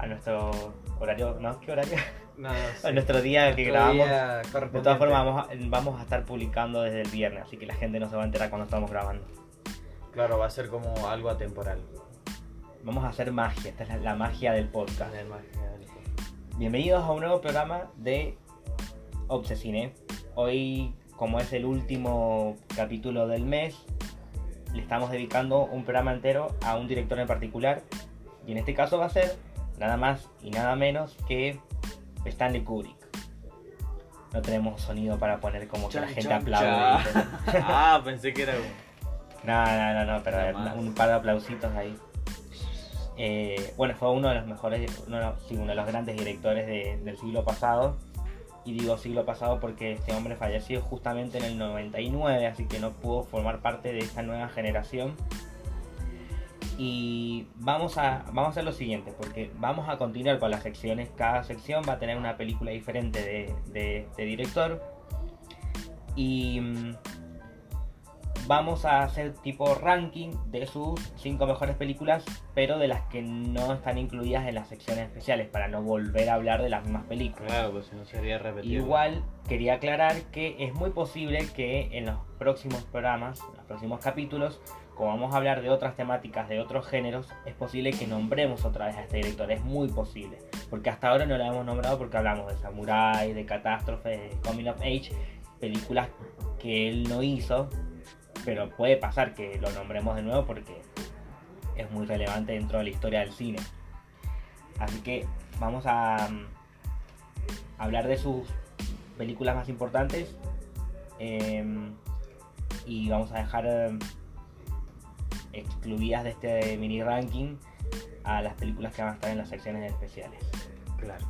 a nuestro horario, ¿no? ¿Qué horario? No, A nuestro día que Nuestro grabamos. día De todas formas, vamos a, vamos a estar publicando desde el viernes, así que la gente no se va a enterar cuando estamos grabando. Claro, va a ser como algo atemporal. Vamos a hacer magia, esta es la, la magia del podcast. Bienvenidos a un nuevo programa de Obsesine. Hoy, como es el último capítulo del mes, le estamos dedicando un programa entero a un director en particular. Y en este caso va a ser nada más y nada menos que Stanley Kubrick. No tenemos sonido para poner como que la gente chan, aplaude. chan. ah, pensé que era un... No, no, no, no, pero Nada más. un par de aplausitos ahí. Eh, bueno, fue uno de los mejores, uno, de los- sí, uno de los grandes directores de- del siglo pasado. Y digo siglo pasado porque este hombre falleció justamente en el 99, así que no pudo formar parte de esta nueva generación. Y vamos a, vamos a hacer lo siguiente, porque vamos a continuar con las secciones. Cada sección va a tener una película diferente de, de este director. Y mm, vamos a hacer tipo ranking de sus cinco mejores películas, pero de las que no están incluidas en las secciones especiales, para no volver a hablar de las mismas películas. Claro, pues si no sería repetido. Igual quería aclarar que es muy posible que en los próximos programas, en los próximos capítulos, como vamos a hablar de otras temáticas, de otros géneros, es posible que nombremos otra vez a este director, es muy posible. Porque hasta ahora no lo hemos nombrado porque hablamos de Samurai, de Catástrofe, de Coming of Age, películas que él no hizo, pero puede pasar que lo nombremos de nuevo porque es muy relevante dentro de la historia del cine. Así que vamos a mm, hablar de sus películas más importantes em, y vamos a dejar em, excluidas de este mini ranking a las películas que van a estar en las secciones especiales. Claro.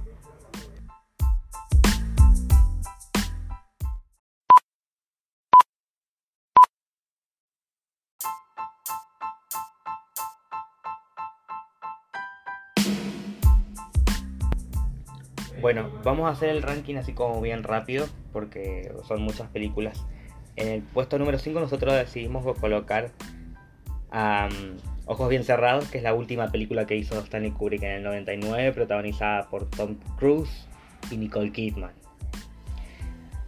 Bueno, vamos a hacer el ranking así como bien rápido porque son muchas películas. En el puesto número 5 nosotros decidimos colocar um, Ojos Bien Cerrados, que es la última película que hizo Stanley Kubrick en el 99, protagonizada por Tom Cruise y Nicole Kidman.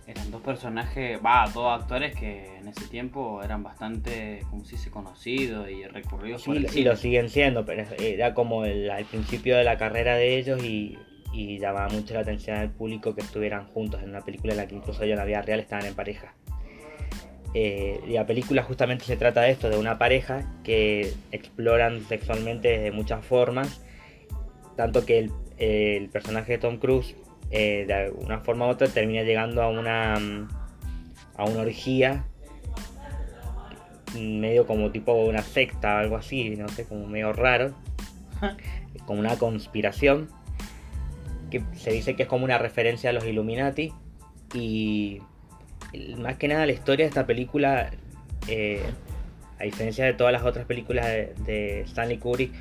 Eran dos personajes, va, dos actores que en ese tiempo eran bastante, como si se conocidos y recurridos por Sí, el y cine. lo siguen siendo, pero era como el, al principio de la carrera de ellos y, y llamaba mucho la atención al público que estuvieran juntos en una película en la que incluso ellos en la vida real estaban en pareja. Eh, la película justamente se trata de esto, de una pareja que exploran sexualmente de muchas formas, tanto que el, el personaje de Tom Cruise eh, de una forma u otra termina llegando a una, mm, a una orgía medio como tipo una secta, algo así, no sé, como medio raro, como una conspiración, que se dice que es como una referencia a los Illuminati, y más que nada la historia de esta película, eh, a diferencia de todas las otras películas de, de Stanley Kubrick,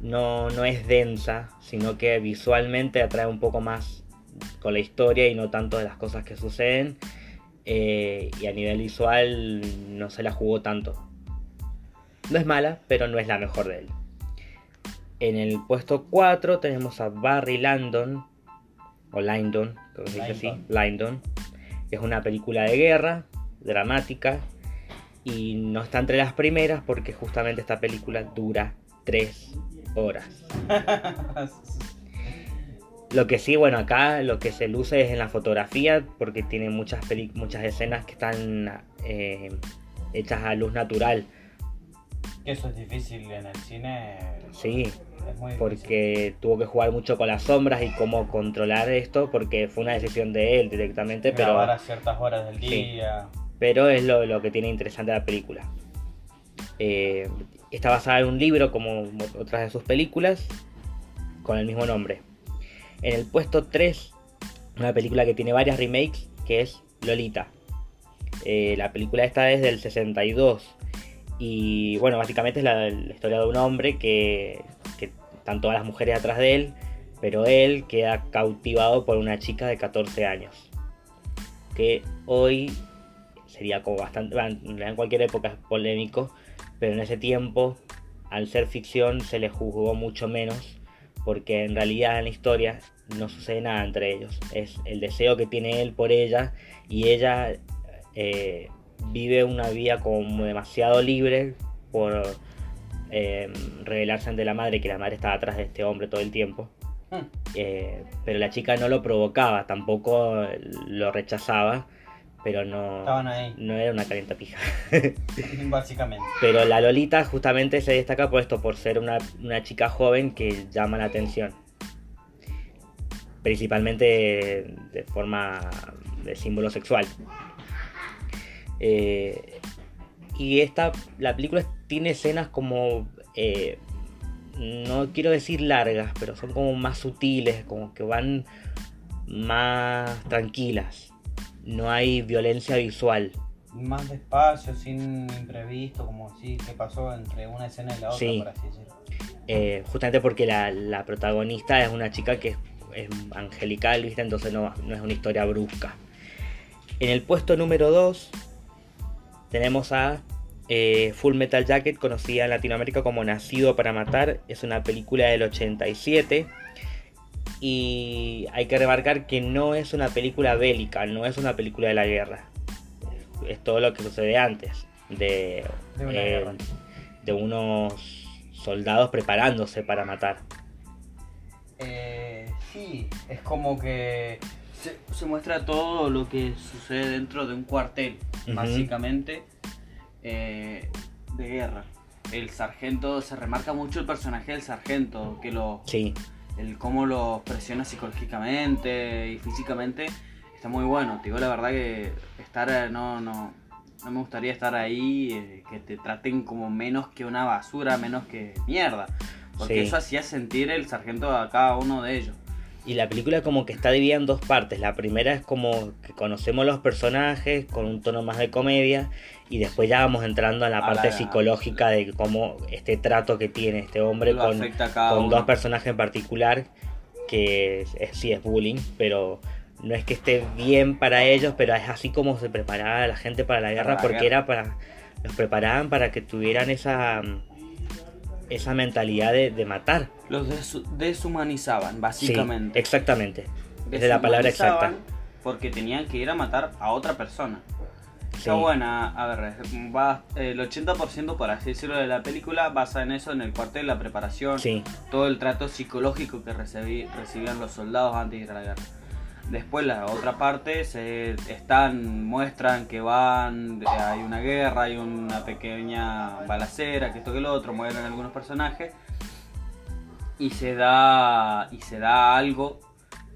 no, no es densa, sino que visualmente atrae un poco más con la historia y no tanto de las cosas que suceden. Eh, y a nivel visual no se la jugó tanto. No es mala, pero no es la mejor de él. En el puesto 4 tenemos a Barry Lyndon, o Lyndon, que se dice así, Lyndon, es una película de guerra, dramática, y no está entre las primeras porque justamente esta película dura 3 horas. Lo que sí, bueno, acá lo que se luce es en la fotografía, porque tiene muchas, peli- muchas escenas que están eh, hechas a luz natural. Que eso es difícil en el cine. Sí. Porque tuvo que jugar mucho con las sombras y cómo controlar esto, porque fue una decisión de él directamente, pero, a ciertas horas del Sí. día. pero es lo, lo que tiene interesante la película. Eh, está basada en un libro como otras de sus películas, con el mismo nombre. En el puesto 3, una película que tiene varias remakes, que es Lolita. Eh, la película esta es del 62. Y bueno, básicamente es la, la historia de un hombre que están todas las mujeres atrás de él, pero él queda cautivado por una chica de 14 años. Que hoy sería como bastante, en cualquier época es polémico, pero en ese tiempo al ser ficción se le juzgó mucho menos, porque en realidad en la historia no sucede nada entre ellos. Es el deseo que tiene él por ella y ella eh, vive una vida como demasiado libre por eh, revelarse ante la madre que la madre estaba atrás de este hombre todo el tiempo. Hmm. Eh, pero la chica no lo provocaba, tampoco lo rechazaba, pero no, Estaban ahí, no era una calienta pija. básicamente. Pero la Lolita justamente se destaca por esto, por ser una, una chica joven que llama la atención. Principalmente de forma de símbolo sexual. Eh, y esta, la película tiene escenas como, eh, no quiero decir largas, pero son como más sutiles, como que van más tranquilas. No hay violencia visual. Más despacio, sin imprevisto, como si que pasó entre una escena y la otra, Sí. por así decirlo. Eh, justamente porque la, la protagonista es una chica que es, es angelical, ¿viste? Entonces no, no es una historia brusca. En el puesto número 2 tenemos a eh, Full Metal Jacket, conocida en Latinoamérica como Nacido para Matar. Es una película del 87. Y hay que remarcar que no es una película bélica, no es una película de la guerra. Es todo lo que sucede antes de, De una eh, guerra. de unos soldados preparándose para matar. Eh, sí, es como que Se, se muestra todo lo que sucede dentro de un cuartel, básicamente, eh, de guerra. El sargento, se remarca mucho el personaje del sargento, que lo, Sí, el cómo los presiona psicológicamente y físicamente está muy bueno. Te digo la verdad que estar eh, no no no me gustaría estar ahí eh, que te traten como menos que una basura, menos que mierda, porque Sí. eso hacía sentir el sargento a cada uno de ellos. Y la película como que está dividida en dos partes. La primera es como que conocemos los personajes con un tono más de comedia y después ya vamos entrando en la parte la- psicológica de cómo este trato que tiene este hombre con, dos personajes en particular que es- es- sí es bullying, pero no es que esté bien para ellos, pero es así como se preparaba la gente para la guerra la porque guerra. era para los preparaban para que tuvieran esa esa mentalidad de, de matar. Los deshumanizaban, Sí, básicamente. exactamente. Es la palabra exacta. Porque tenían que ir a matar a otra persona. Está Sí. buena, a ver, va, el 80% por así decirlo de la película basa en eso, en el cuartel, la preparación, Sí, todo el trato psicológico que recibí- recibían los soldados antes de ir a la guerra. Después la otra parte se están muestran que van hay una guerra, hay una pequeña balacera, que esto que lo otro, mueren algunos personajes y se da y se da algo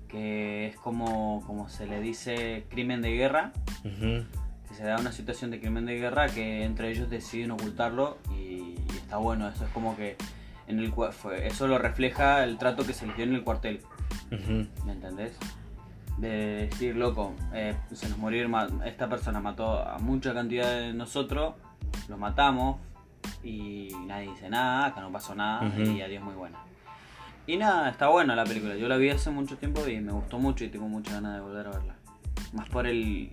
que es como como se le dice crimen de guerra, que se da una situación de crimen de guerra que entre ellos deciden ocultarlo y, y está bueno, eso es como que en el eso lo refleja el trato que se les dio en el cuartel. ¿Me entendés? De decir, loco, eh, se nos ma- esta persona mató a mucha cantidad de nosotros, lo matamos y nadie dice nada, acá no pasó nada y adiós muy buena. Y nada, está buena la película, yo la vi hace mucho tiempo y me gustó mucho y tengo muchas ganas de volver a verla. Más por el...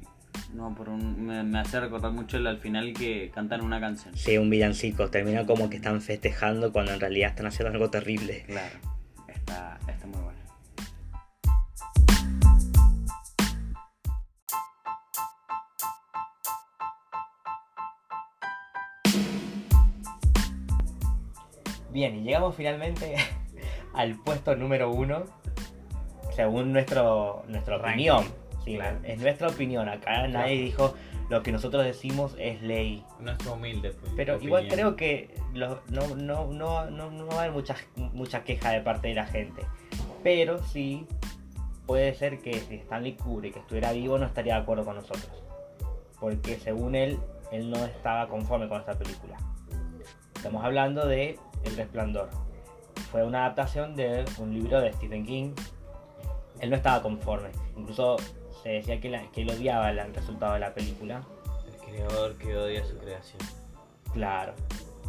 No, por un... Me, me hace recordar mucho el al final que cantan una canción. Sí, un villancico. Termina como que están festejando cuando en realidad están haciendo algo terrible. Claro, está, está muy buena. Bien, y llegamos finalmente al puesto número uno, según nuestro, nuestra opinión. Sí, Claro. Es nuestra opinión. Acá nadie dijo lo que nosotros decimos es ley. Nuestro humilde. pues, Pero opinión. igual creo que lo- no, no, no, no, no va a haber mucha, mucha queja de parte de la gente. Pero sí puede ser que si Stanley Kubrick estuviera vivo no estaría de acuerdo con nosotros. Porque según él, él no estaba conforme con esta película. Estamos hablando de El Resplandor. Fue una adaptación de un libro de Stephen King. Él no estaba conforme. Incluso se decía que, la- que él odiaba el resultado de la película. El creador que odia su creación. Claro.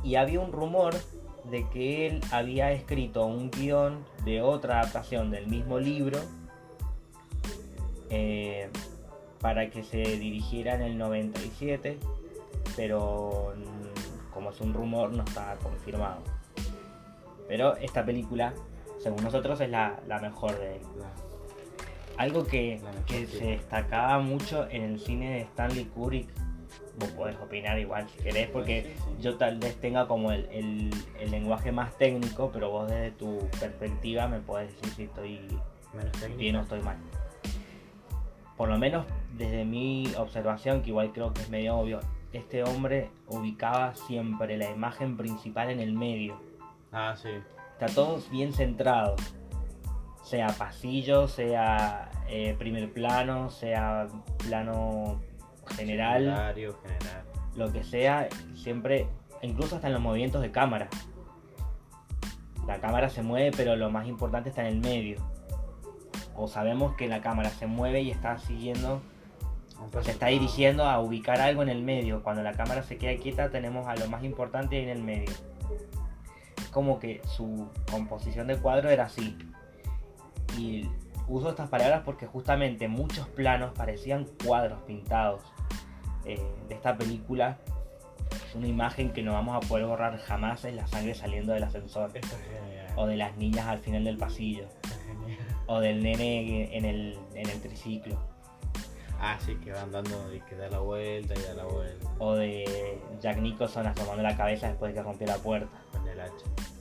Y había un rumor de que él había escrito un guion de otra adaptación del mismo libro eh, para que se dirigiera en el 97, pero como es un rumor no está confirmado. Pero esta película, según nosotros, es la, la mejor de él. Algo que, que se destacaba mucho en el cine de Stanley Kubrick, vos podés opinar igual si querés, porque Sí, sí. yo tal vez tenga como el, el- el lenguaje más técnico, pero vos desde tu perspectiva me podés decir si estoy Menos bien o estoy mal. Por lo menos desde mi observación, que igual creo que es medio obvio, este hombre ubicaba siempre la imagen principal en el medio. Ah, sí. Está todo bien centrado. Sea pasillo, sea eh, primer plano, sea plano general, lo que sea, siempre, incluso hasta en los movimientos de cámara. La cámara se mueve, pero lo más importante está en el medio. O sabemos que la cámara se mueve y está siguiendo, se está dirigiendo a ubicar algo en el medio. Cuando la cámara se queda quieta, tenemos a lo más importante en el medio. Es como que su composición de cuadro era así. Y uso estas palabras porque justamente muchos planos parecían cuadros pintados eh, de esta película. Es una imagen que no vamos a poder borrar jamás, es la sangre saliendo del ascensor. Es. O de las niñas al final del pasillo. O del nene en el, en el triciclo. Ah, sí, que van dando y que da la vuelta y da la vuelta O de Jack Nicholson asomando la cabeza después de que rompió la puerta.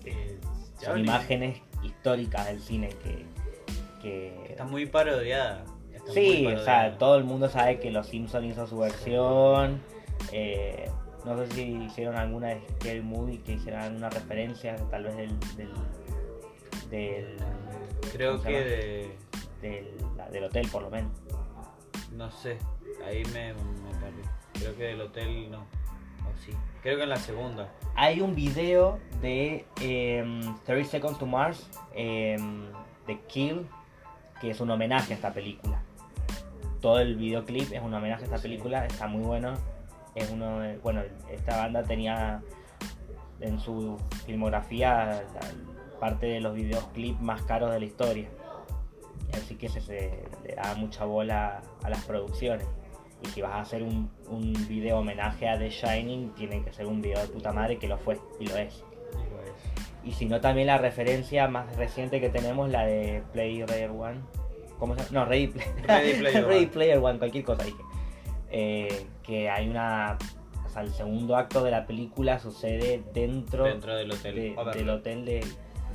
Eh, Son imágenes históricas del cine que... que... Está muy parodiada. Está Sí, muy o sea, todo el mundo sabe que Los Simpsons hizo su versión. eh, no sé si hicieron alguna de Scary Movie que hicieran alguna referencia, tal vez del. del. del, Creo ¿cómo se que de. del, del hotel, por lo menos. No sé. Ahí me, me perdí. Creo que del hotel no. O sí. Creo que en la segunda. Hay un video de em, 30 Seconds to Mars em, de Kill, que es un homenaje a esta película. Todo el videoclip es un homenaje a esta Sí. película, está muy bueno. Es uno de- bueno, esta banda tenía en su filmografía parte de los videoclips más caros de la historia. Así que se, se le da mucha bola a las producciones. Y si vas a hacer un, un video homenaje a The Shining, tiene que ser un video de puta madre que lo fue y lo es. Y si no, también la referencia más reciente que tenemos, la de Player One. ¿Cómo se llama? No, Ready, Play- Ready Player Ready One. Player One, cualquier cosa dije. Eh, que hay una. O sea, el segundo acto de la película sucede dentro, Dentro del hotel. de- del hotel de,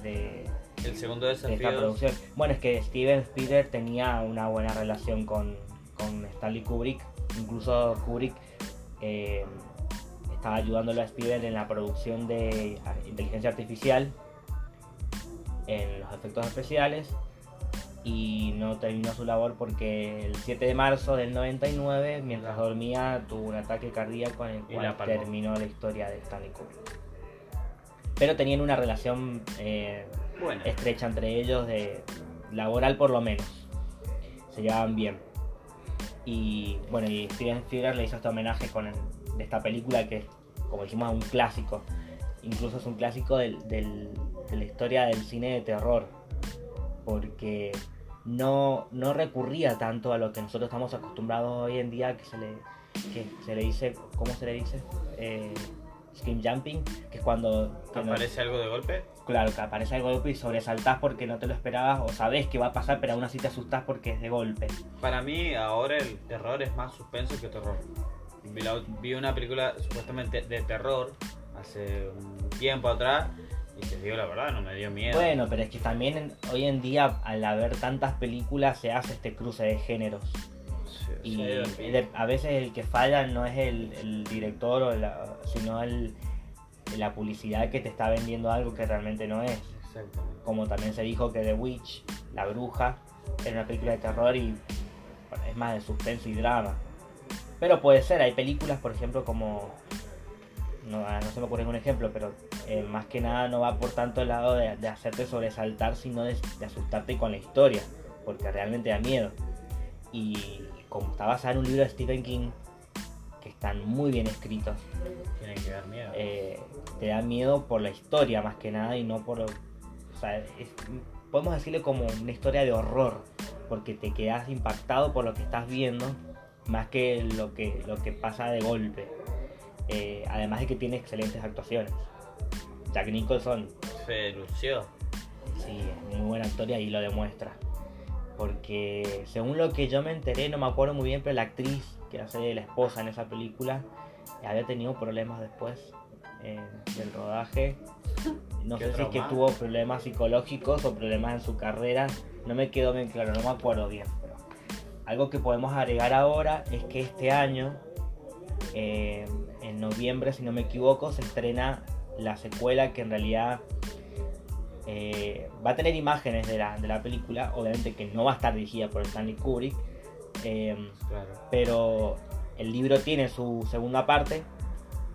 de, El segundo de esta producción. Bueno, es que Steven Spielberg tenía una buena relación con, con Stanley Kubrick. Incluso Kubrick eh, estaba ayudándolo a Spielberg en la producción de inteligencia artificial, en los efectos especiales. Y no terminó su labor porque el 7 de marzo del 99, mientras dormía, tuvo un ataque cardíaco en el Y cual la terminó la historia de Stanley Kubrick. Pero tenían una relación eh, Bueno. estrecha entre ellos, de laboral por lo menos. Se llevaban bien. Y bueno, y Steven Spielberg le hizo este homenaje con el- de esta película que, como dijimos, es un clásico. Incluso es un clásico del- del- de la historia del cine de terror. Porque no, no recurría tanto a lo que nosotros estamos acostumbrados hoy en día, que se le, que se le dice, ¿cómo se le dice? Eh, scream jumping, que es cuando... ¿Aparece algo de golpe? Claro, que aparece el golpe y sobresaltás porque no te lo esperabas o sabes que va a pasar, pero aún así te asustás porque es de golpe. Para mí, ahora el terror es más suspenso que terror. Vi, una película supuestamente de terror hace un tiempo atrás y te digo la verdad, no me dio miedo. Bueno, pero es que también hoy en día, al haber tantas películas, se hace este cruce de géneros. Sí, Y sí, de- a veces el que falla no es el, el director, o la- sino el, la publicidad que te está vendiendo algo que realmente no es. Como también se dijo que The Witch, La Bruja, era una película de terror y es más de suspenso y drama. Pero puede ser, hay películas, por ejemplo, como. No, ah, no se me ocurre un ejemplo, pero eh, más que nada no va por tanto el lado de, de hacerte sobresaltar, sino de, de asustarte con la historia, porque realmente da miedo. Y como está basada en un libro de Stephen King, están muy bien escritos, Tienen que dar miedo. eh, te da miedo por la historia más que nada y no por... O sea, es- podemos decirle como una historia de horror, porque te quedas impactado por lo que estás viendo más que lo que, lo que pasa de golpe. Eh, además de que tiene excelentes actuaciones. Jack Nicholson se lució. Sí, es muy buena actor y ahí lo demuestra. Porque según lo que yo me enteré, no me acuerdo muy bien, pero la actriz que hace de la esposa en esa película había tenido problemas después eh, del rodaje. No sé si es que tuvo problemas psicológicos o problemas en su carrera. No me quedó bien claro, no me acuerdo bien. Pero algo que podemos agregar ahora es que este año, eh, en noviembre, si no me equivoco, se estrena la secuela que en realidad eh, va a tener imágenes de la, de la película. Obviamente que no va a estar dirigida por Stanley Kubrick. Eh, Claro. pero el libro tiene su segunda parte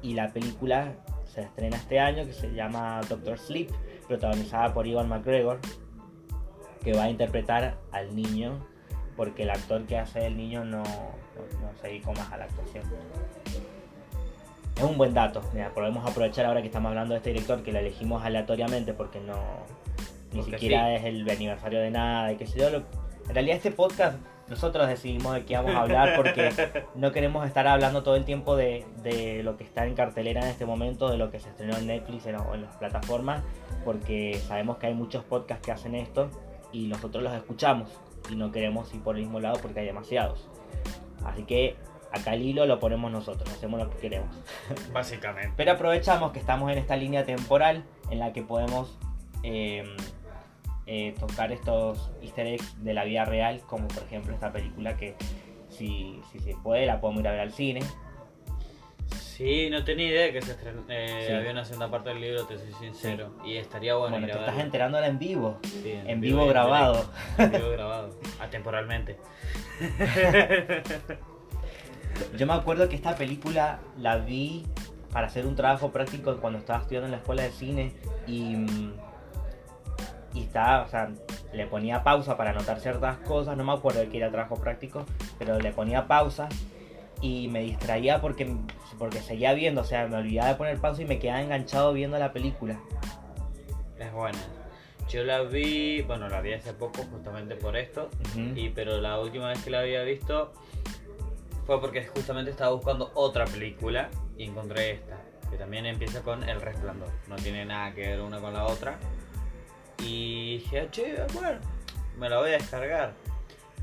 y la película se estrena este año que se llama Doctor Sleep, protagonizada por Ivan McGregor, que va a interpretar al niño, porque el actor que hace el niño no, no, no se dedicó más a la actuación. Es un buen dato, mira, podemos aprovechar ahora que estamos hablando de este director, que lo elegimos aleatoriamente porque no ni Porque siquiera sí. es el aniversario de nada y qué sé yo. En realidad este podcast nosotros decidimos de qué vamos a hablar porque no queremos estar hablando todo el tiempo de, de lo que está en cartelera en este momento, de lo que se estrenó en Netflix en- o en las plataformas, porque sabemos que hay muchos podcasts que hacen esto y nosotros los escuchamos y no queremos ir por el mismo lado porque hay demasiados. Así que acá el hilo lo ponemos nosotros, hacemos lo que queremos. Básicamente. Pero aprovechamos que estamos en esta línea temporal en la que podemos eh, eh, tocar estos easter eggs de la vida real, como por ejemplo esta película que si, si se puede la podemos ir a ver al cine. Sí, no tenía idea de que se estren- eh, Sí. había una segunda parte del libro, te soy sincero. Y estaría bueno, Bueno, te estás verlo. enterando ahora en vivo, Sí, en vivo grabado. En vivo grabado. Atemporalmente. Yo me acuerdo que esta película la vi para hacer un trabajo práctico cuando estaba estudiando en la escuela de cine y, estaba, o sea, le ponía pausa para anotar ciertas cosas, no me acuerdo de qué era el trabajo práctico, pero le ponía pausa y me distraía porque, porque seguía viendo, o sea, me olvidaba de poner pausa y me quedaba enganchado viendo la película. Es buena. Yo la vi, bueno, la vi hace poco justamente por esto. Ujú. Y pero la última vez que la había visto fue porque justamente estaba buscando otra película y encontré esta, que también empieza con El Resplandor. No tiene nada que ver una con la otra. Y dije, "Ah, che, bueno, me la voy a descargar.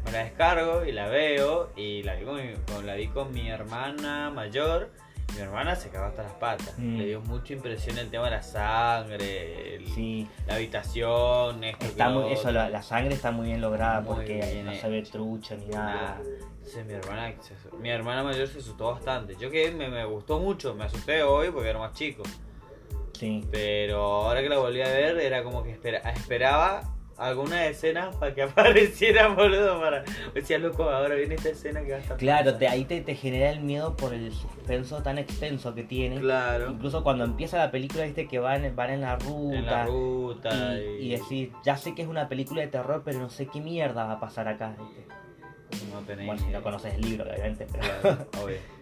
Me la descargo y la veo y la vi con mi, con- la vi con mi hermana mayor. Mi hermana se cagó hasta las patas. Mm. Le dio mucha impresión el tema de la sangre, el- Sí, la habitación, esto, está muy, eso, la, la sangre está muy bien lograda Muy porque bien no se ve trucha ni nada. Entonces mi hermana, mi hermana mayor se asustó bastante. Yo que me, me gustó mucho, me asusté hoy porque era más chico. Sí. Pero ahora que la volví a ver era como que espera, esperaba alguna escena para que apareciera, boludo. Para... Decía, loco, ahora viene esta escena que va a estar... Claro, tensa". te, ahí te, te genera el miedo por el suspenso tan extenso que tiene. Claro. Incluso cuando empieza la película, viste que van, van en la ruta. En la ruta. y, y decir, ya sé que es una película de terror, pero no sé qué mierda va a pasar acá. ¿viste? No tenés Bueno, si no conoces el libro, obviamente. Pero, Claro, obvio.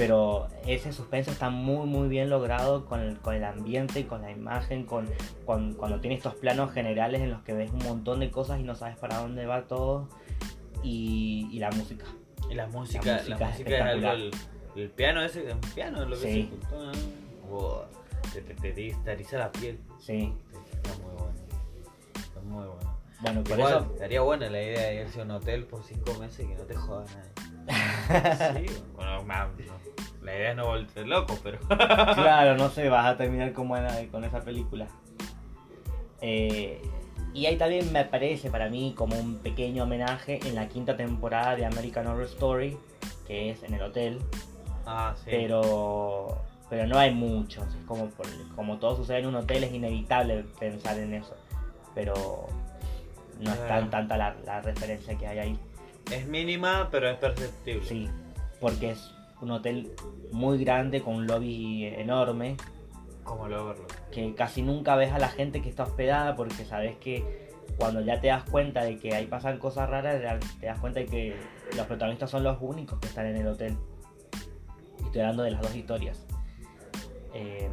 pero ese suspenso está muy, muy bien logrado con el, con el ambiente, con la imagen, con, con- cuando tiene estos planos generales en los que ves un montón de cosas y no sabes para dónde va todo. Y, y la música. Y la música, La música es espectacular. el, el piano ese, el piano es lo que Sí. se. Wow, te, te, te, te- te eriza la piel. Sí. Está muy bueno. Está muy bueno. Bueno, por Igual, eso. estaría buena la idea de irse a un hotel por cinco meses y que no te joda nadie. Sí, bueno, no, la idea es no volverte loco, pero. Claro, no sé, vas a terminar como en- con esa película. Eh, y ahí también me parece para mí como un pequeño homenaje en la quinta temporada de American Horror Story, que es en el hotel, ah, sí. pero pero no hay mucho. Es como, por- como todo sucede en un hotel, es inevitable pensar en eso. Pero no es tan tanta la, la referencia que hay ahí. Es mínima, pero es perceptible. Sí, porque es un hotel muy grande con un lobby enorme Como el Overlook. que casi nunca ves a la gente que está hospedada porque sabes que cuando ya te das cuenta de que ahí pasan cosas raras, te das cuenta de que los protagonistas son los únicos que están en el hotel. Y estoy hablando de las dos historias. Eh,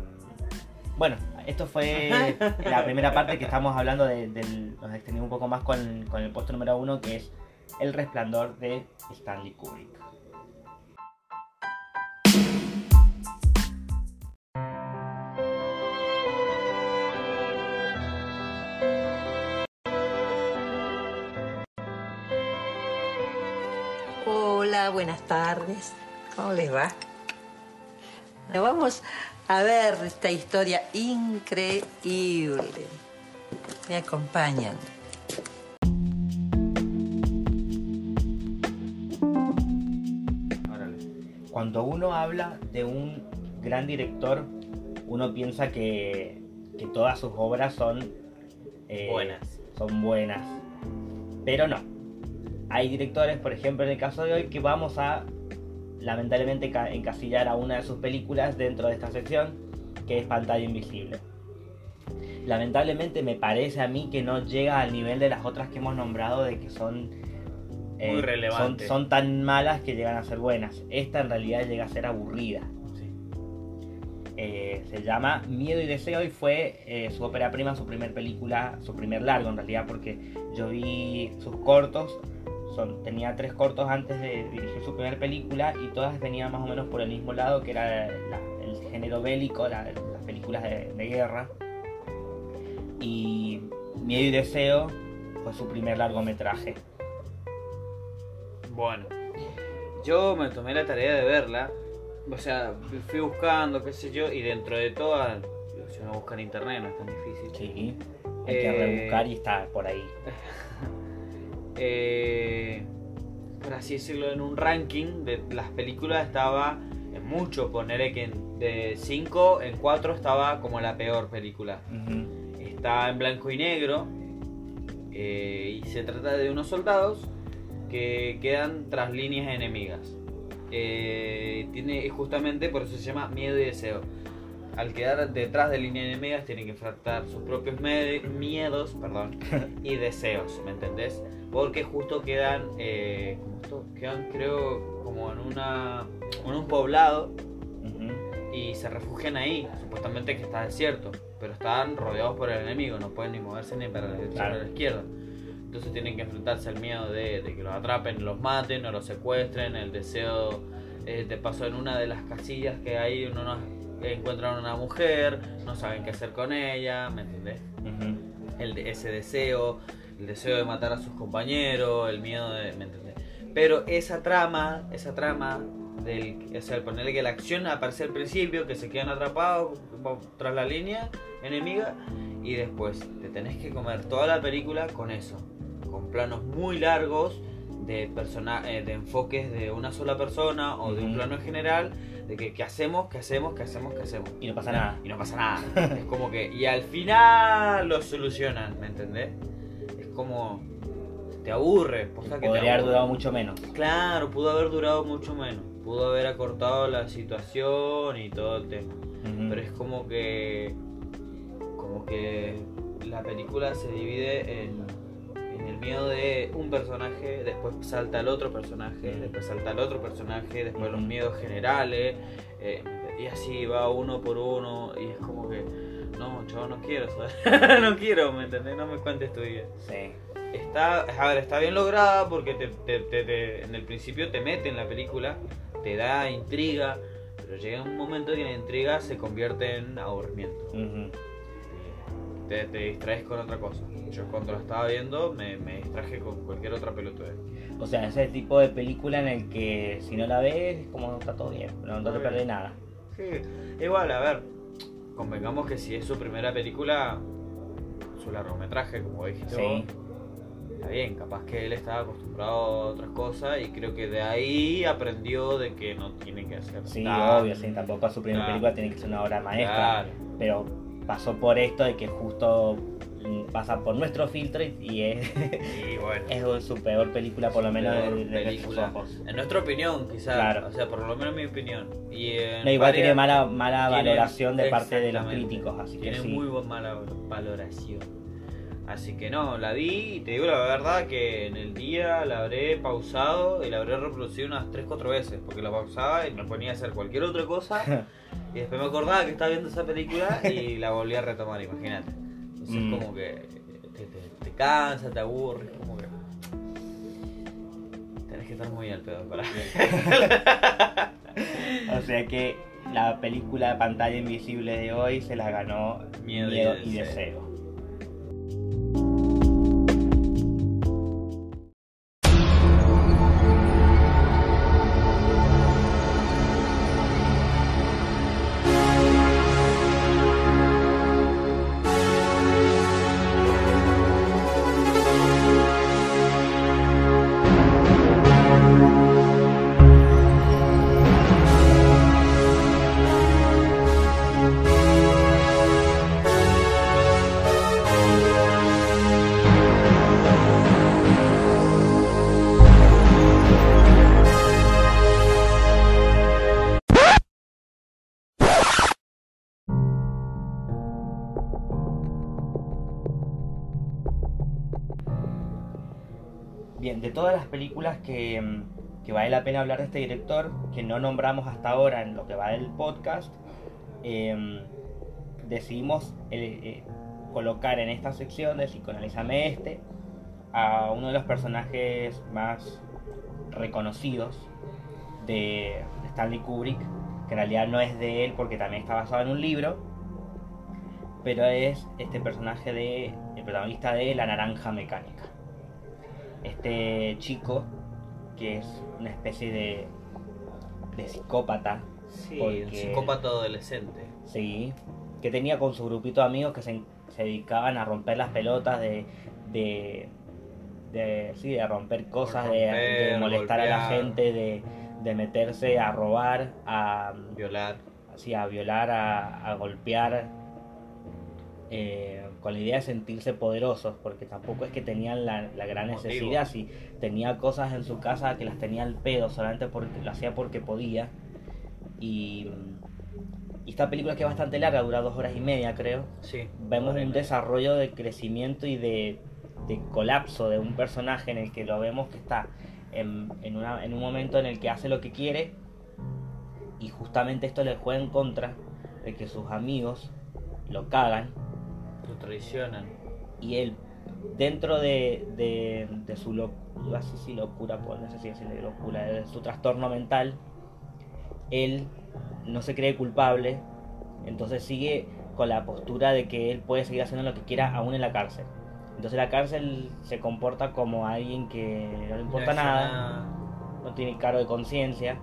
bueno, esto fue la primera parte que estamos hablando de- del... Nos extendimos un poco más con, con el puesto número uno que es el resplandor de Stanley Kubrick. Hola, buenas tardes. ¿Cómo les va? Nos vamos a ver esta historia increíble. Me acompañan. Cuando uno habla de un gran director, uno piensa que, que todas sus obras son eh, Buenas. Son buenas. Pero no. Hay directores, por ejemplo, en el caso de hoy, que vamos a lamentablemente ca- encasillar a una de sus películas dentro de esta sección, que es Pantalla Invisible. Lamentablemente me parece a mí que no llega al nivel de las otras que hemos nombrado de que son Muy son, relevante. son tan malas que llegan a ser buenas. Esta en realidad llega a ser aburrida. Sí. Eh, se llama Miedo y Deseo y fue eh, su ópera prima, su primer película, su primer largo en realidad, porque yo vi sus cortos, son, tenía tres cortos antes de dirigir su primera película y todas venían más o menos por el mismo lado, que era la- el género bélico, la- las películas de, de guerra. Y Miedo y Deseo fue su primer largometraje. Bueno, yo me tomé la tarea de verla. O sea, fui buscando, qué sé yo, y dentro de todas, si uno busca en internet no es tan difícil. Sí, hay que Eh, rebuscar y está por ahí. eh, por así decirlo, en un ranking de las películas estaba en mucho, ponerle que de 5 en 4 estaba como la peor película. Ujú. Está en blanco y negro eh, y se trata de unos soldados que quedan tras líneas enemigas. Eh, tiene justamente por eso se llama miedo y deseo. Al quedar detrás de líneas enemigas tienen que enfrentar sus propios miedos perdón, y deseos, ¿me entendés? Porque justo quedan, eh, quedan creo como en, una, en un poblado y se refugian ahí, supuestamente que está desierto, pero están rodeados por el enemigo, no pueden ni moverse ni para la derecha ni para la izquierda. Entonces tienen que enfrentarse al miedo de, de que los atrapen, los maten o los secuestren, el deseo eh, de paso en una de las casillas que hay, uno no, encuentran una mujer, no saben qué hacer con ella, ¿me entendés? Ujú. el de- ese deseo, el deseo de matar a sus compañeros, el miedo de, ¿me entendés? Pero esa trama, esa trama del, o sea, el ponerle que la acción aparece al principio, que se quedan atrapados tras la línea enemiga y después te tenés que comer toda la película con eso, con planos muy largos de persona, eh, de enfoques de una sola persona o de un plano en general, de que qué hacemos, qué hacemos, qué hacemos, qué hacemos Y no pasa nada. y no pasa nada. es como que. Y al final lo solucionan, ¿me entendés? Es como. Te aburre. que te Podría haber aburre. durado mucho menos. Claro, pudo haber durado mucho menos. Pudo haber acortado la situación y todo el tema. Pero es como que. Como que la película se divide en, de un personaje, después salta el otro personaje, después salta el otro personaje, después los miedos generales, eh, y así va uno por uno, y es como que. No, chavo, no quiero, ¿sabes? no quiero, ¿me entendés? No me cuentes tu vida. Sí. Está, a ver, está bien lograda porque te, te- te- te- en el principio te mete en la película, te da intriga, pero llega un momento que la intriga se convierte en aburrimiento. Ujú. Te, te distraes con otra cosa. Yo cuando la estaba viendo me, me distraje con cualquier otra pelotudez. O sea, ese tipo de película en el que si no la ves, es como está todo bien, no, no te perdés nada. Sí, igual, a ver, convengamos que si es su primera película, su largometraje, como dijiste Sí. vos, está bien, capaz que él estaba acostumbrado a otras cosas y creo que de ahí aprendió de que no tiene que hacer Sí, tan- obvio, sí, tampoco su primera película tiene que ser una obra maestra. Claro. Pero pasó por esto de que justo pasa por nuestro filtro y, es, bueno. es su peor película, por lo menos nuestros película. En nuestra opinión, quizás. Claro. O sea, por lo menos mi opinión. Y en No, igual varias- tiene mala, mala tiene- valoración de parte de los críticos, así que sí. muy mala valoración. Así que no, la vi y te digo la verdad que en el día la habré pausado y la habré reproducido unas 3-4 veces. Porque la pausaba y me ponía a hacer cualquier otra cosa. y después me acordaba que estaba viendo esa película y la volví a retomar, imagínate. Entonces Mm. como que te, te- te cansa, te aburre, como que... Tenés que estar muy al pedo para... O sea que la película de pantalla invisible de hoy se la ganó Miedo Miedo, y y Deseo. Películas que, mm, que vale la pena hablar de este director, que no nombramos hasta ahora en lo que va del podcast, em, decidimos eh, eh, colocar en esta sección de Psicoanalízame este a uno de los personajes más reconocidos de Stanley Kubrick, que en realidad no es de él porque también está basado en un libro, pero es este personaje de el protagonista de La Naranja Mecánica. Este chico que es una especie de de psicópata, Sí, un psicópata adolescente. sí, que tenía con su grupito de amigos que se, se dedicaban a romper las pelotas de de, de sí, de romper cosas, de- de, romper, molestar a la gente, de, de meterse a robar, a Violar. así, a violar, a, a golpear, eh, con la idea de sentirse poderosos, porque tampoco es que tenían la, la gran necesidad, si tenía cosas en su casa que las tenía al pedo, solamente porque lo hacía porque podía. Y, y esta película que es bastante larga, dura dos horas y media creo, Sí. vemos un desarrollo de crecimiento y de, de colapso de un personaje en el que lo vemos que está en, en, una- en un momento en el que hace lo que quiere. Y justamente esto le juega en contra de que sus amigos lo cagan Lo traicionan. y él dentro de, de, de su locura, sí, locura, pues, no sé si decirle locura, de su trastorno mental, él no se cree culpable, entonces sigue con la postura de que él puede seguir haciendo lo que quiera aún en la cárcel. Entonces la cárcel se comporta como alguien que no le importa No nada, no tiene cargo de conciencia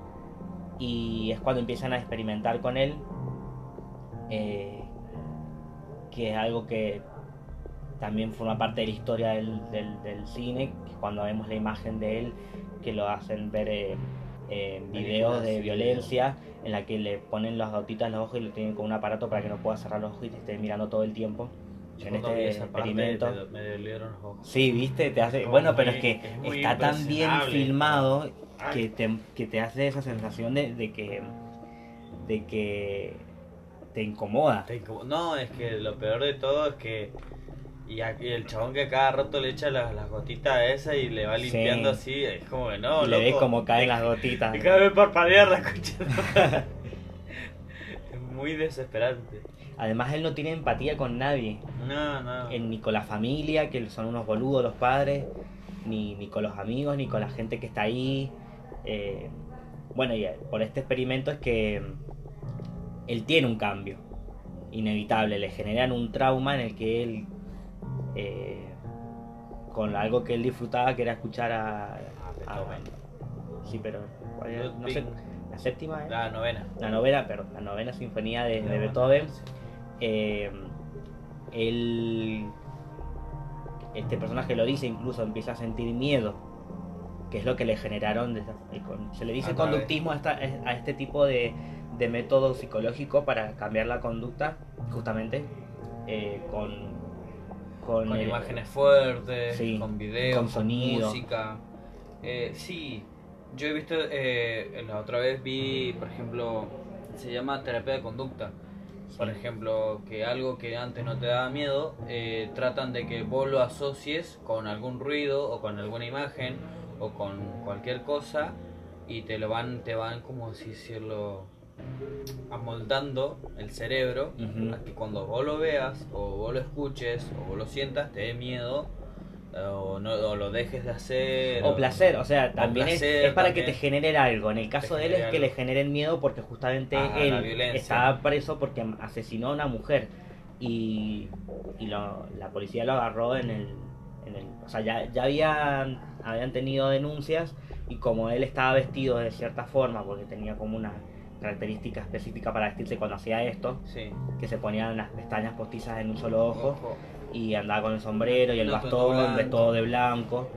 y es cuando empiezan a experimentar con él eh, que es algo que también forma parte de la historia del, del- del cine que cuando vemos la imagen de él que lo hacen ver eh, eh, videos de violencia en la que le ponen las gotitas en los ojos y lo tienen con un aparato para que no pueda cerrar los ojos y te esté mirando todo el tiempo Yo en este parte, experimento Me, dolieron los ojos. Sí, viste, te hace. Como Bueno, pero es que es está tan bien filmado Ay. que te, que te hace esa sensación de, de que. de que te incomoda. Te incomo- No, es que lo peor de todo es que. Y, el chabón que cada rato le echa las, las gotitas a esa y le va Sí. limpiando así, es como que no, le ves como caen las gotitas. Y cada vez parpadear la escuchando. es muy desesperante. Además, él no tiene empatía con nadie. No, no. Ni con la familia, que son unos boludos los padres, ni, ni con los amigos, ni con la gente que está ahí. Eh, bueno, y eh, por este experimento es que él tiene un cambio inevitable, le generan un trauma en el que él, eh, con algo que él disfrutaba, que era escuchar a... a- Beethoven. sí, pero no sé, la séptima, ¿eh? La novena. la novena, perdón, la novena sinfonía de, de Beethoven. Eh, él, este personaje lo dice, incluso empieza a sentir miedo, que es lo que le generaron. se le dice conductismo a, esta- a este tipo de, de método psicológico para cambiar la conducta, justamente eh, con, con, imágenes fuertes, Sí, con videos, con con, sonido. música. Eh, sí, yo he visto, eh, la otra vez vi, por ejemplo, se llama terapia de conducta. Por ejemplo, que algo que antes no te daba miedo, eh, tratan de que vos lo asocies con algún ruido o con alguna imagen o con cualquier cosa y te lo van, te van, como así decirlo, amoldando el cerebro a que cuando vos lo veas o vos lo escuches o vos lo sientas te dé miedo eh, o, no, o lo dejes de hacer O placer, o sea, también es- placer es, para que te genere algo. En el caso de él es que le generen miedo porque justamente Ah, él estaba preso porque asesinó a una mujer. Y, y lo- la policía lo agarró en el... en el- o sea, ya, ya habían, habían tenido denuncias y como él estaba vestido de cierta forma, porque tenía como una característica específica para vestirse cuando hacía esto, sí que se ponían las pestañas postizas en un solo ojo ojo y andaba con el sombrero y el bastón de todo de blanco.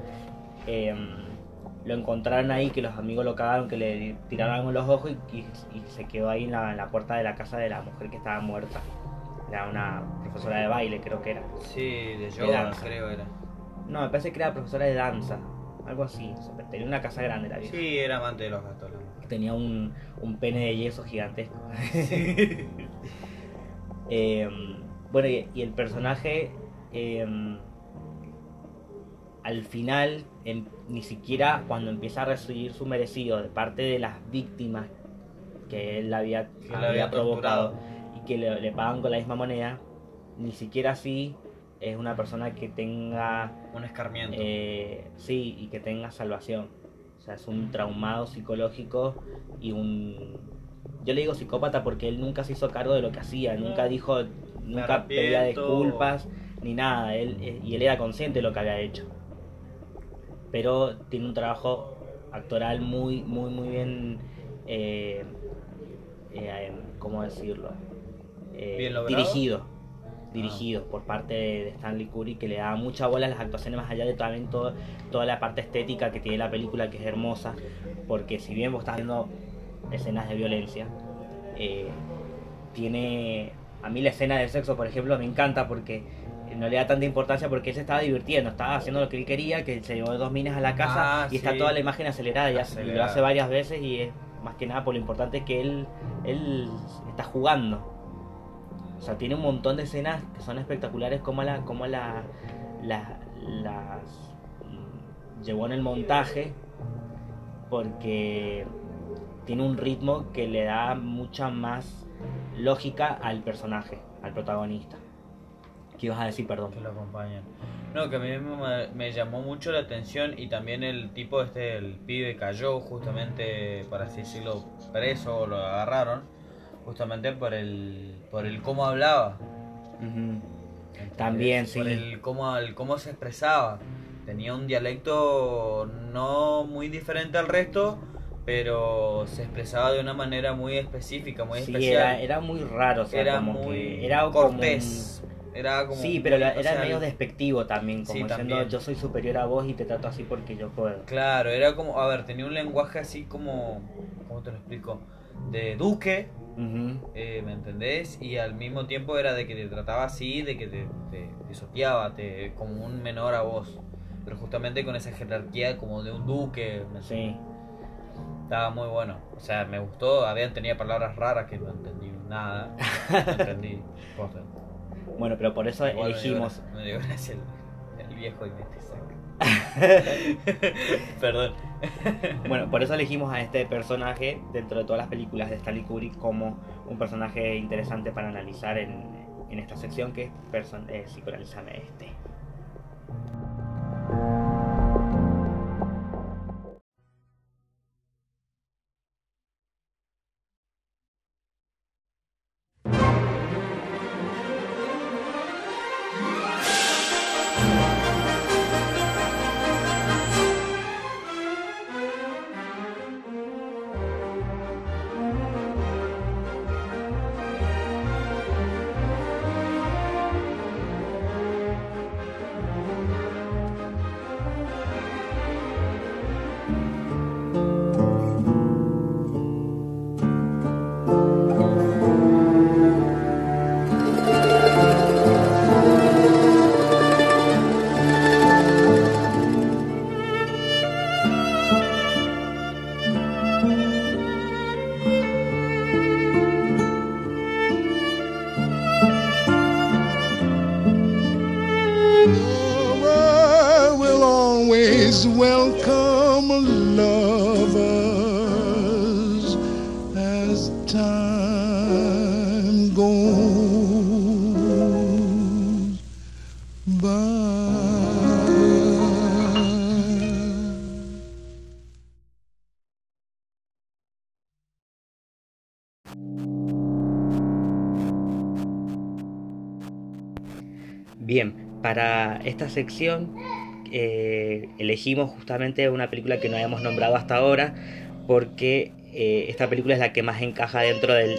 Em, lo encontraron ahí, que los amigos lo cagaron, que le tiraron los ojos y, y- y se quedó ahí en la, en la puerta de la casa de la mujer que estaba muerta. Era una profesora de baile, creo que era. sí de yoga danza. creo era No, me parece que era profesora de danza, algo así. o sea, Tenía una casa grande la vieja. sí era amante de los gatos. Tenía un, un pene de yeso gigantesco. Em, bueno, y, y el personaje. em, al final, ni siquiera cuando empieza a recibir su merecido de parte de las víctimas que él había, Que había había provocado y que le, le pagan con la misma moneda, ni siquiera así es una persona que tenga, Un escarmiento. eh, sí, y que tenga salvación. Sea, es un traumado psicológico y un... Yo le digo psicópata porque él nunca se hizo cargo de lo que hacía, nunca dijo, nunca pedía disculpas ni nada, él, eh, y él era consciente de lo que había hecho. Pero tiene un trabajo actoral muy, muy, muy bien, eh, eh, ¿cómo decirlo? Eh, Bien dirigido, dirigido por parte de Stanley Kubrick que le da mucha bola a las actuaciones más allá de también todo, toda la parte estética que tiene la película que es hermosa, porque si bien vos estás viendo escenas de violencia, eh, tiene a mí la escena del sexo por ejemplo me encanta porque no le da tanta importancia porque él se estaba divirtiendo, estaba haciendo lo que él quería, que se llevó dos minas a la casa Ah, y está toda la imagen acelerada y, hace- y lo Acelerada. hace varias veces y es más que nada por lo importante que él, él está jugando. O sea, tiene un montón de escenas que son espectaculares como la, como la, la- las mm, llevó en el montaje porque tiene un ritmo que le da mucha más lógica al personaje, al protagonista. ¿Qué ibas a decir, perdón? que lo acompañan. No, que a mí me, me llamó mucho la atención y también el tipo este, el pibe cayó justamente, para así decirlo, preso o lo agarraron, justamente por el, por el cómo hablaba. También, sí. Por el cómo, el cómo se expresaba. Tenía un dialecto no muy diferente al resto, pero se expresaba de una manera muy específica, muy Sí, especial. era, era muy raro, o sea, Era como muy que era como cortés. Era como Sí, pero la- era medio despectivo también, como Sí, diciendo también. yo soy superior a vos y te trato así porque yo puedo. Claro, era como, a ver, tenía un lenguaje así como, ¿cómo te lo explico? De duque, eh, ¿me entendés? Y al mismo tiempo era de que te trataba así, de que te, te pisoteaba, te, como un menor a vos. Pero justamente con esa jerarquía como de un duque, ¿me Sí. Estaba muy bueno. O sea, me gustó. Habían tenía palabras raras que no entendí nada. No entendí. posta. Bueno, pero por eso Igual elegimos. el viejo y me te saca. Perdón. Bueno, por eso elegimos a este personaje dentro de todas las películas de Stanley Kubrick como un personaje interesante para analizar en, en esta sección que es eh, Psicoanalízame este. Welcome. Bien, para esta sección eh, elegimos justamente una película que no habíamos nombrado hasta ahora porque eh, esta película es la que más encaja dentro de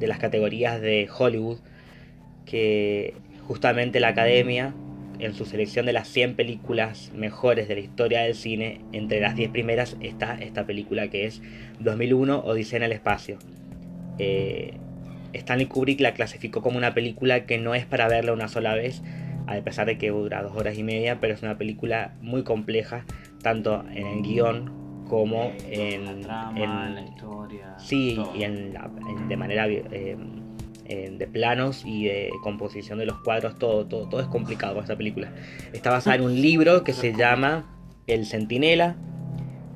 las categorías de Hollywood que justamente la academia en su selección de las 100 películas mejores de la historia del cine, entre las 10 primeras está esta película que es 2001 Odisea en el espacio. Eh, Stanley Kubrick la clasificó como una película que no es para verla una sola vez, a pesar de que dura dos horas y media, pero es una película muy compleja, tanto en el guion como en, la trama, en- la historia. sí todo. y en la- en- de manera eh, eh, de planos y de composición de los cuadros, todo, todo, todo es complicado con esta película. Está basada en un libro que se llama El Centinela,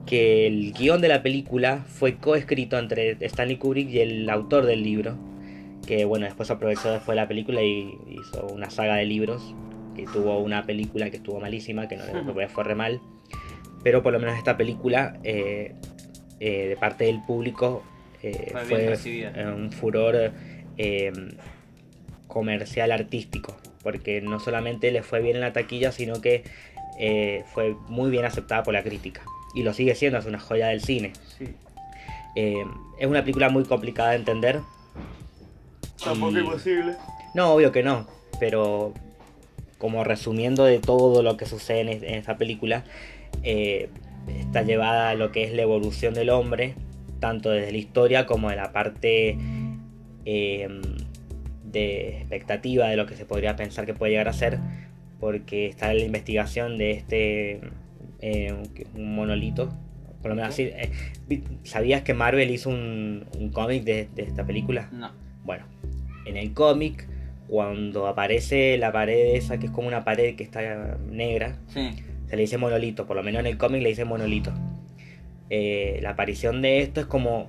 que el guion de la película fue coescrito entre Stanley Kubrick y el autor del libro, que bueno, después aprovechó después la película y hizo una saga de libros, que tuvo una película que estuvo malísima, que no le fue re mal, pero por lo menos esta película eh, eh, de parte del público eh, Fue eh, un furor eh, comercial artístico, porque no solamente le fue bien en la taquilla, sino que eh, fue muy bien aceptada por la crítica. Y lo sigue siendo, es una joya del cine. Sí. Eh, es una película muy complicada de entender. Tampoco Y- es posible. No, obvio que no, pero como resumiendo de todo lo que sucede en, es- en esta película, eh, está llevada a lo que es la evolución del hombre, tanto desde la historia como de la parte eh, de expectativa de lo que se podría pensar que puede llegar a ser, porque está la investigación de este eh, un- monolito. Por lo menos así. eh, ¿Sabías que Marvel hizo un, un cómic de- de esta película? No. Bueno, en el cómic, cuando aparece la pared esa, que es como una pared que está negra, Sí. se le dice monolito, por lo menos en el cómic le dice monolito. Eh, la aparición de esto es como,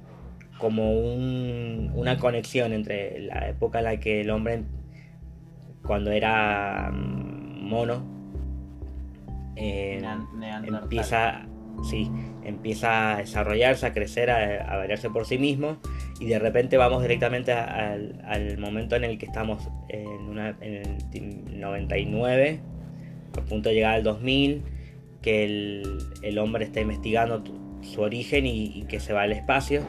como un- una conexión entre la época en la que el hombre, cuando era mm, mono, eh, empieza, sí, empieza a desarrollarse, a crecer, a, a valerse por sí mismo y de repente vamos directamente al, momento en el que estamos en, una, el ti- 99, a punto de llegar al 2000, que el, hombre está investigando su origen y, que se va al espacio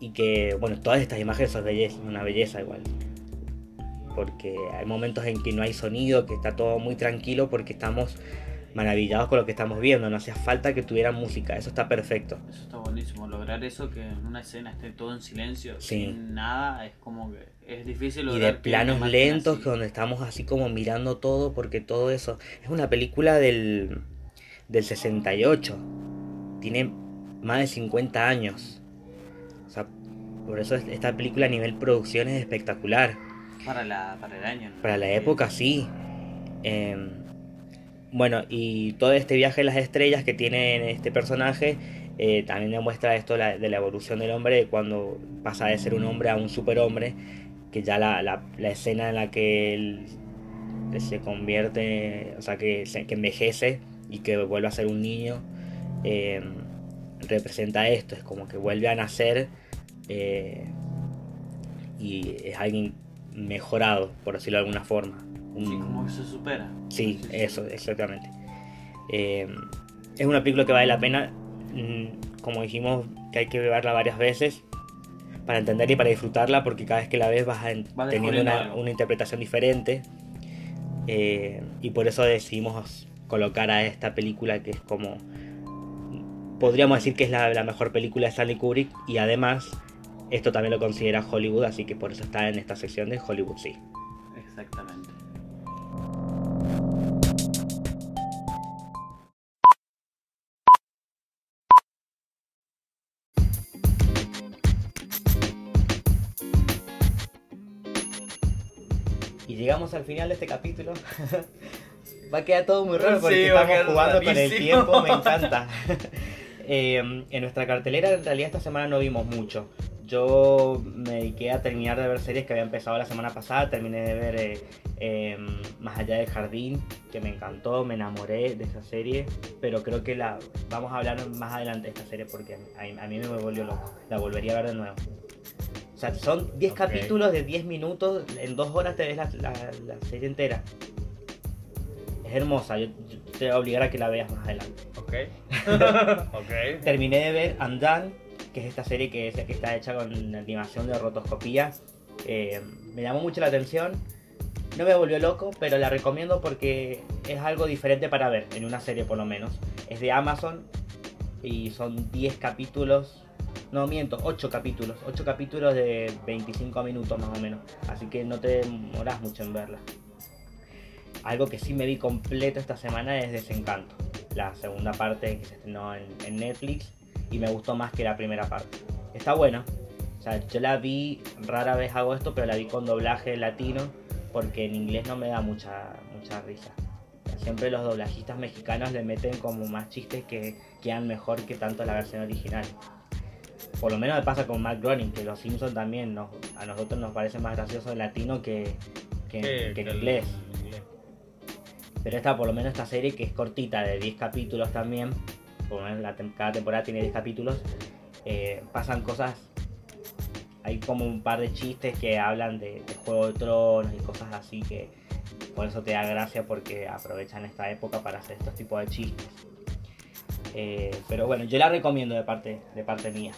y que, bueno, todas estas imágenes son una belleza igual. Porque hay momentos en que no hay sonido, que está todo muy tranquilo porque estamos maravillados con lo que estamos viendo, no hacía falta que tuviera música, eso está perfecto. Eso está buenísimo, lograr eso que en una escena esté todo en silencio, Sí. sin nada, es como que es difícil Y lograr de que una planos lentos, así- que donde estamos así como mirando todo, porque todo eso es una película del, del 68, tiene más de 50 años. O sea, por eso es- esta película a nivel producción es espectacular. para, la, para el año. ¿no? Para la época sí. Em, bueno, y todo este viaje a las estrellas que tiene este personaje eh, también demuestra esto de la evolución del hombre cuando pasa de ser un hombre a un superhombre, que ya la, la- escena en la que él se convierte, o sea, que, que envejece y que vuelve a ser un niño, em, representa esto, es como que vuelve a nacer eh, y es alguien mejorado, por decirlo de alguna forma. Sí, como que se supera. Sí, sí. eso, exactamente. Eh, es una película que vale la pena, mm, como dijimos, que hay que verla varias veces para entender y para disfrutarla, porque cada vez que la ves vas a en- Vas teniendo una interpretación diferente. Eh, y por eso decidimos colocar a esta película que es como... Podríamos decir que es la, la mejor película de Stanley Kubrick y además esto también lo considera Hollywood, así que por eso está en esta sección de Hollywood, sí. Exactamente. Llegamos al final de este capítulo. Va a quedar todo muy raro Sí, porque a estamos jugando con el rarísimo. tiempo, me encanta. Eh, en nuestra cartelera en realidad esta semana no vimos mucho. Yo me dediqué a terminar de ver series que había empezado la semana pasada. Terminé de ver eh, eh, Más allá del jardín, que me encantó, me enamoré de esa serie. Pero creo que la vamos a hablar más adelante de esta serie porque a mí, a mí me volvió loco. La volvería a ver de nuevo. O sea, son 10 Ok. capítulos de 10 minutos. En dos horas te ves la, la- la serie entera. Es hermosa. Yo, yo te voy a obligar a que la veas más adelante. Ok. ok. Terminé de ver Undone, que es esta serie que, es, que está hecha con animación de rotoscopía. Eh, me llamó mucho la atención. No me volvió loco, pero la recomiendo porque es algo diferente para ver, en una serie por lo menos. Es de Amazon y son 10 capítulos. No miento, 8 capítulos. 8 capítulos de 25 minutos más o menos. Así que no te demoras mucho en verla. Algo que sí me vi completo esta semana es Desencanto. La segunda parte que se estrenó en, Netflix y me gustó más que la primera parte. Está buena, O sea, yo la vi, rara vez hago esto, pero la vi con doblaje latino, porque en inglés no me da mucha, mucha risa. Siempre los doblajistas mexicanos le meten como más chistes que quedan mejor que tanto la versión original. Por lo menos me pasa con Matt Groening, que los Simpsons también nos- a nosotros nos parece más gracioso en latino que, que, en el- inglés. Pero esta, por lo menos esta serie, que es cortita, de 10 capítulos también, por lo menos la cada temporada tiene 10 capítulos, eh, pasan cosas, hay como un par de chistes que hablan de, de Juego de Tronos y cosas así que por eso te da gracia porque aprovechan esta época para hacer estos tipos de chistes. Eh, pero bueno, yo la recomiendo de parte, de parte mía.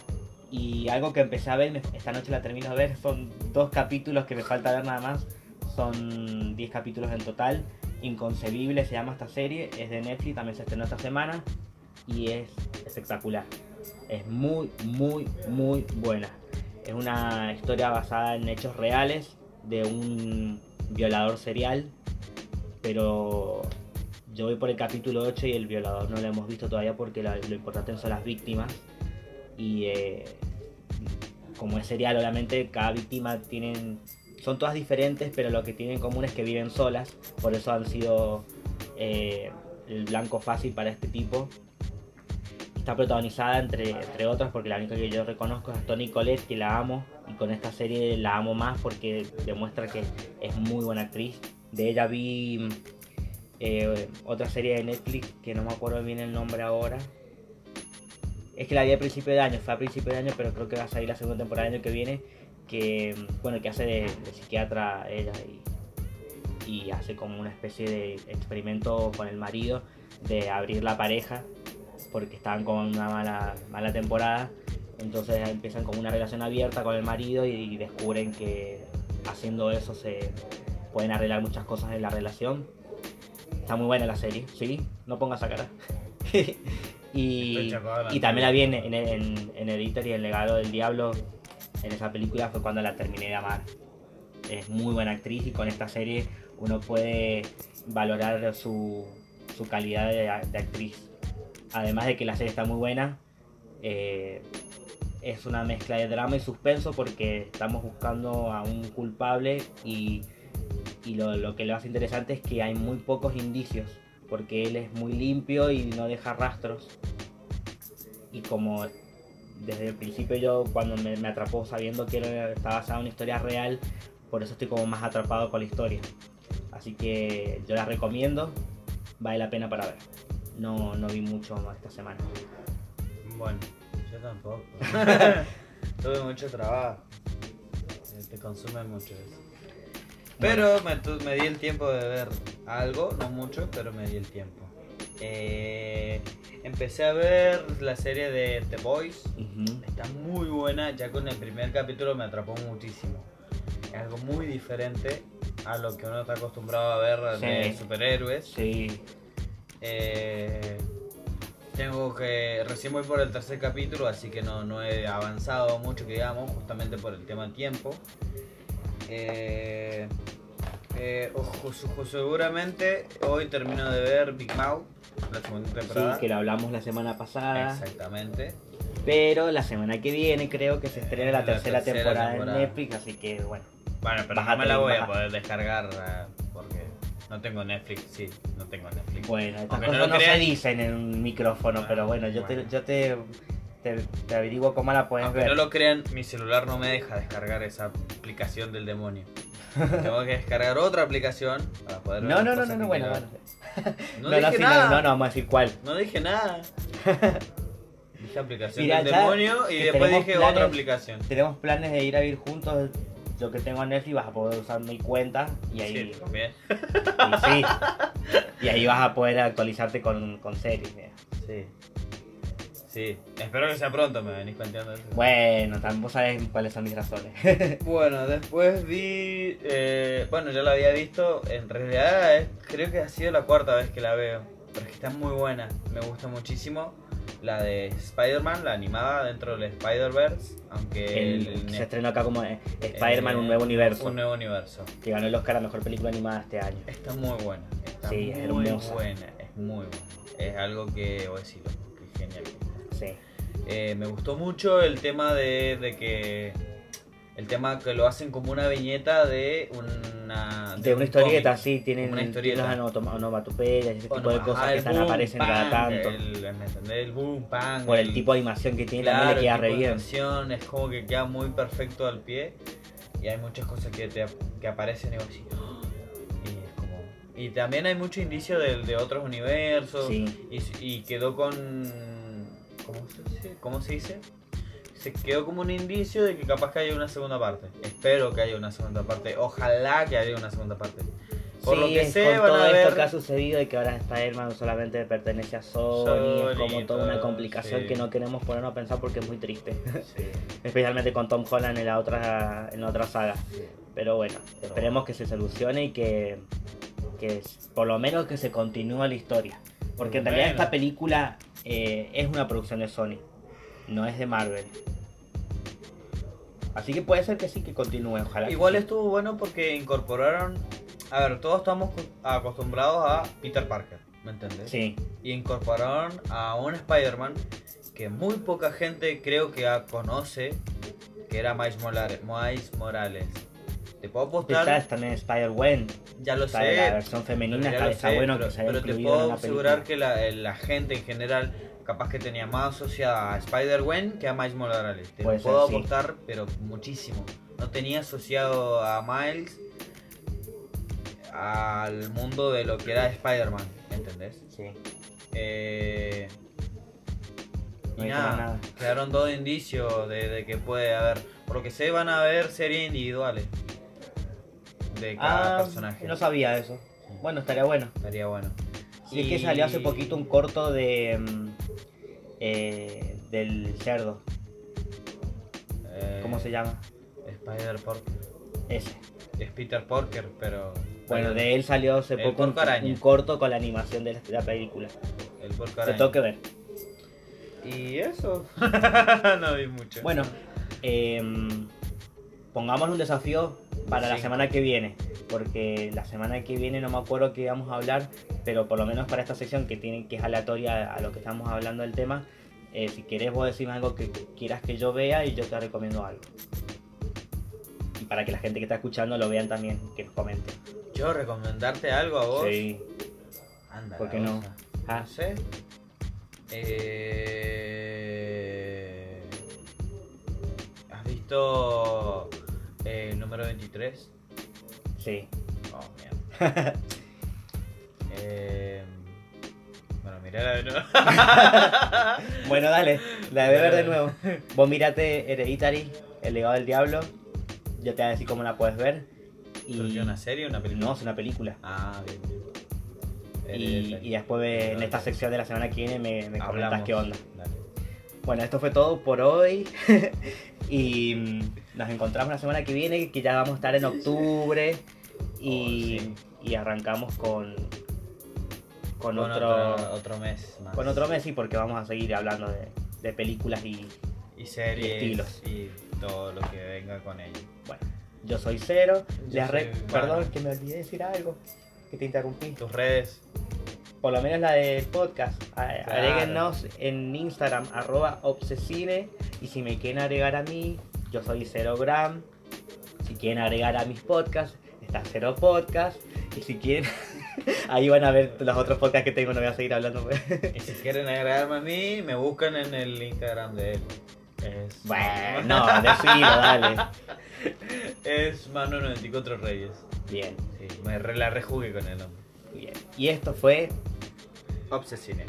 Y algo que empecé a ver, esta noche la termino de ver, son dos capítulos que me falta ver nada más. Son 10 capítulos en total. Inconcebible se llama esta serie, es de Netflix, también se estrenó esta semana y es espectacular. Es muy, muy, muy buena. Es una historia basada en hechos reales de un violador serial, pero yo voy por el capítulo 8 y el violador no lo hemos visto todavía porque lo importante son las víctimas. Y eh, como es serial, obviamente cada víctima tienen, son todas diferentes, pero lo que tienen en común es que viven solas, por eso han sido eh, el blanco fácil para este tipo. Está protagonizada entre, entre otras porque la única que yo reconozco es Toni Collette, que la amo, y con esta serie la amo más porque demuestra que es muy buena actriz. De ella vi eh, otra serie de Netflix que no me acuerdo bien el nombre ahora. Es que la vi a principio de año, fue a principio de año, pero creo que va a salir la segunda temporada del año que viene. Que, bueno, que hace de, psiquiatra ella y, y hace como una especie de experimento con el marido de abrir la pareja porque estaban con una mala, mala temporada. Entonces empiezan como una relación abierta con el marido y descubren que haciendo eso se pueden arreglar muchas cosas en la relación. Está muy buena la serie, sí, no pongas a cara. y, también la vi en, en, en, en Editor y El legado del diablo. En esa película fue cuando la terminé de amar. Es muy buena actriz y con esta serie uno puede valorar su, su calidad de, de actriz. Además de que la serie está muy buena, eh, es una mezcla de drama y suspenso porque estamos buscando a un culpable y, y lo, lo que lo hace interesante es que hay muy pocos indicios porque él es muy limpio y no deja rastros. Y como desde el principio yo cuando me, me atrapó sabiendo que era, estaba basada en una historia real, por eso estoy como más atrapado con la historia. Así que yo la recomiendo, vale la pena para ver. No, no vi mucho más esta semana. Bueno, yo tampoco. Tuve mucho trabajo. Eh, Te consume mucho eso. Pero me, tu- me di el tiempo de ver algo, no mucho, pero me di el tiempo. Eh, empecé a ver la serie de The Boys. Ujú. Está muy buena, ya con el primer capítulo me atrapó muchísimo. Es algo muy diferente a lo que uno está acostumbrado a ver de Sí. superhéroes. Sí, Eh, tengo que. Recién voy por el tercer capítulo, así que no, no he avanzado mucho, que digamos, justamente por el tema tiempo. Eh, eh, ojo, su- seguramente hoy termino de ver Big Mouth, la segunda sí, temporada. que lo hablamos la semana pasada. Exactamente. Pero la semana que viene creo que se estrena la, La tercera, tercera temporada, temporada. en Netflix, así que bueno. Bueno, pero Bájate, no me la voy a poder descargar eh, porque no tengo Netflix. Sí, no tengo Netflix. Bueno, estas Aunque cosas no se dicen en un micrófono, Ah, pero bueno, yo bueno. te, yo te, te, te averiguo cómo la puedes Aunque ver. no lo crean, mi celular no me deja descargar esa aplicación del demonio. Tengo que descargar otra aplicación para poder No, no, no, no, no, bueno, bueno. No, No, no, dije sí, nada. no, no, no, vamos a decir cuál. No dije nada. Dije aplicación del ya demonio y que después tenemos dije planes- otra aplicación. Tenemos planes de ir a vivir juntos. Yo que tengo Netflix vas a poder usar mi cuenta y ahí, Sí, también. y sí, y ahí vas a poder actualizarte con, con series. mira. Sí. Sí. Espero que sea pronto, me venís planteando eso. Bueno, tampoco sabes cuáles son mis razones. Bueno, después vi. eh, bueno, ya la había visto. En realidad, es- creo que ha sido la cuarta vez que la veo. Pero es que está muy buena. Me gusta muchísimo. La de Spider-Man, la animada dentro del Spider-Verse. Aunque. El- el- se estrenó acá como eh, Spider-Man, eh, un nuevo universo. Un nuevo universo. Que ganó el Oscar a Mejor Película Animada este año. Está muy buena. Está Sí, es muy hermosa. buena. Es muy buena. Es algo que. Voy a decirlo, que genial. Sí. Eh, me gustó mucho el tema de, de que el tema que lo hacen como una viñeta de una. De una un historieta, cómic. sí, tienen Una historieta. unas onomatopeyas ese tipo de cosas ah, que están boom, aparecen bang, cada tanto. El. El boom, bang. Por el tipo de animación que tiene claro, también le queda re bien. animación es como que queda muy perfecto al pie. Y hay muchas cosas que, te, que aparecen y vos decís, "Ah", Y también hay mucho indicio de, de otros universos. Sí. Y, y quedó con. ¿Cómo se, dice? ¿Cómo se dice? Se quedó como un indicio de que capaz que haya una segunda parte. Espero que haya una segunda parte. Ojalá que haya una segunda parte. Por lo Sí, que es sé, con van todo a esto que ha sucedido y que ahora Spider-Man solamente pertenece a Sony, Sony es como toda una complicación sí. que no queremos ponernos a pensar porque es muy triste. Sí. Especialmente con Tom Holland en la otra, en la otra saga. Pero bueno, esperemos que se solucione y que, que por lo menos que se continúe la historia. Porque en realidad esta película eh, es una producción de Sony, no es de Marvel. Así que puede ser que sí que continúe, ojalá. Igual estuvo bueno porque incorporaron. A ver, todos estamos co- acostumbrados a Peter Parker, ¿me entendés? Sí, Y incorporaron a un Spider-Man que muy poca gente creo que conoce, que era Miles Morales. Miles Morales. Te puedo apostar, también Spider-Gwen, ya lo está sé. la versión femenina, está, lo está sé, bueno pero, que se haya pero te puedo asegurar que la, la gente en general capaz que tenía más asociada a Spider-Gwen que a Miles Morales. Te Puede puedo ser, sí. apostar, pero muchísimo. No tenía asociado a Miles al mundo de lo que era Spider-Man, ¿entendés? Sí. Eh, y nada, nada. quedaron dos indicios de, de que puede haber. Por lo que sé, van a haber series individuales de cada Ah, personaje. no sabía eso. Bueno, estaría bueno. Estaría bueno. Y es que salió hace poquito un corto de mm, eh, del cerdo. Eh, ¿Cómo se llama? Spider Porker. Ese. Es Peter Porker, pero. Bueno, de él salió hace El poco un, corto con la animación de la, de la película. El Porco Se tengo que ver. Y eso. no vi mucho. Bueno, em, pongamos un desafío para la semana que viene. Porque la semana que viene no me acuerdo qué vamos a hablar, pero por lo menos para esta sección que tiene que es aleatoria a lo que estamos hablando del tema, eh, si querés vos decirme algo que quieras que yo vea y yo te recomiendo algo. Y para que la gente que está escuchando lo vean también, que nos comenten. Yo recomendarte algo a vos. Sí. Anda, ¿Por qué no? Ah, No sé. Eh... ¿Has visto eh, número 23? sí. Oh, mierda. eh... Bueno, mirá de nuevo. Bueno, dale, la de ver de nuevo. Vos mirate Hereditary, El legado del diablo. Yo te voy a decir cómo la puedes ver. ¿Pero Y qué, una serie o una película? no, es una película. Ah, bien, bien. Y, y después en esta sección de la semana que viene me, me comentas qué onda. Dale. Bueno, esto fue todo por hoy. y mm, nos encontramos la semana que viene, que ya vamos a estar en octubre. Y, Oh, sí. y arrancamos con, con, Con otro, otro, otro mes más. con otro mes, sí, porque vamos a seguir hablando de, de películas y, Y series. y estilos. Y todo lo que venga con ello. Bueno, yo soy Cero. Yo Les re- soy Perdón, que me olvidé decir algo. Que te interrumpí. Tus redes. Por lo menos la del podcast. Claro. Agréguenos en Instagram, arroba obsesine. Y si me quieren agregar a mí, yo soy Cero Gram. Si quieren agregar a mis podcasts, está Cero Podcast. Y si quieren, ahí van a ver los otros podcasts que tengo. No voy a seguir hablando. pues. Y si quieren agregarme a mí, me buscan en el Instagram de él. Es bueno, no, decilo, dale. Es Mano94 Reyes. Bien, Sí, me re- la rejugué con el nombre. bien. Y esto fue Obsesine.